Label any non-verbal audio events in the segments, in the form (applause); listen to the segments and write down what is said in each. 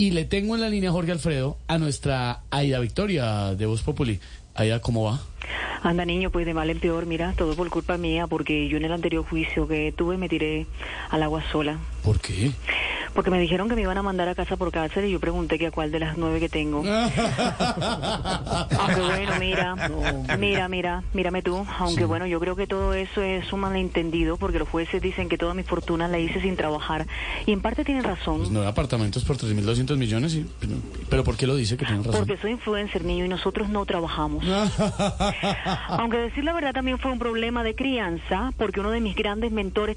y le tengo en la línea, Jorge Alfredo, a nuestra Aida Victoria de Voz Populi. Aida, ¿cómo va? Anda niño, pues de mal en peor, mira, todo por culpa mía, porque yo en el anterior juicio que tuve me tiré al agua sola. ¿Por qué? Porque me dijeron que me iban a mandar a casa por cárcel y yo pregunté que a cuál de las nueve que tengo. (laughs) Aunque bueno, mira, mira, mira, mírame tú. Aunque bueno, yo creo que todo eso es un malentendido porque los jueces dicen que toda mi fortuna la hice sin trabajar. Y en parte tienen razón. Pues nueve apartamentos por 3.200 millones. Y, pero, pero ¿por qué lo dice que tienen razón? Porque soy influencer, niño, y nosotros no trabajamos. (laughs) Aunque decir la verdad también fue un problema de crianza, porque uno de mis grandes mentores...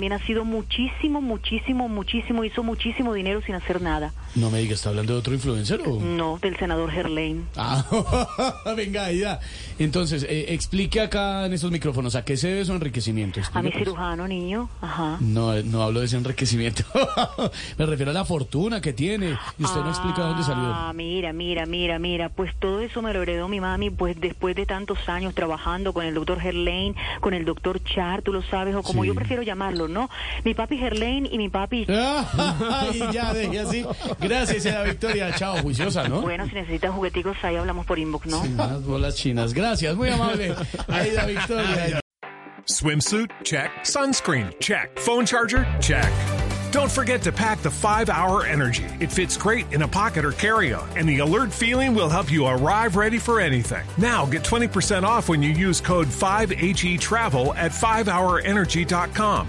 También ha sido muchísimo, muchísimo, muchísimo, hizo muchísimo dinero sin hacer nada. No me diga, ¿está hablando de otro influencer o...? No, del senador Gerlain. Ah, (laughs) venga, Aida. Entonces, eh, explique acá en esos micrófonos, ¿a qué se debe su enriquecimiento? A mi pues. cirujano, niño. Ajá. No, no hablo de ese enriquecimiento. (laughs) me refiero a la fortuna que tiene. Y usted no explica dónde salió. Ah, mira, mira, mira, mira. Pues todo eso me lo heredó mi mami, pues después de tantos años trabajando con el doctor Gerlain, con el doctor Char, tú lo sabes, o como Sí. yo prefiero llamarlo, ¿no? Mi papi Gerlein y mi papi... (laughs) Ay, ya, deje así. Gracias, Aida Victoria. Chao, juiciosa, ¿no? Bueno, si necesitas jugueticos, ahí hablamos por inbox, ¿no? Unas bolas chinas. Gracias, muy amable. Aida Victoria. Swimsuit? Check. Sunscreen? Check. Phone charger? Check. Don't forget to pack the 5 Hour Energy. It fits great in a pocket or carry on, and the alert feeling will help you arrive ready for anything. Now get 20% off when you use code 5HE Travel at 5hourenergy.com.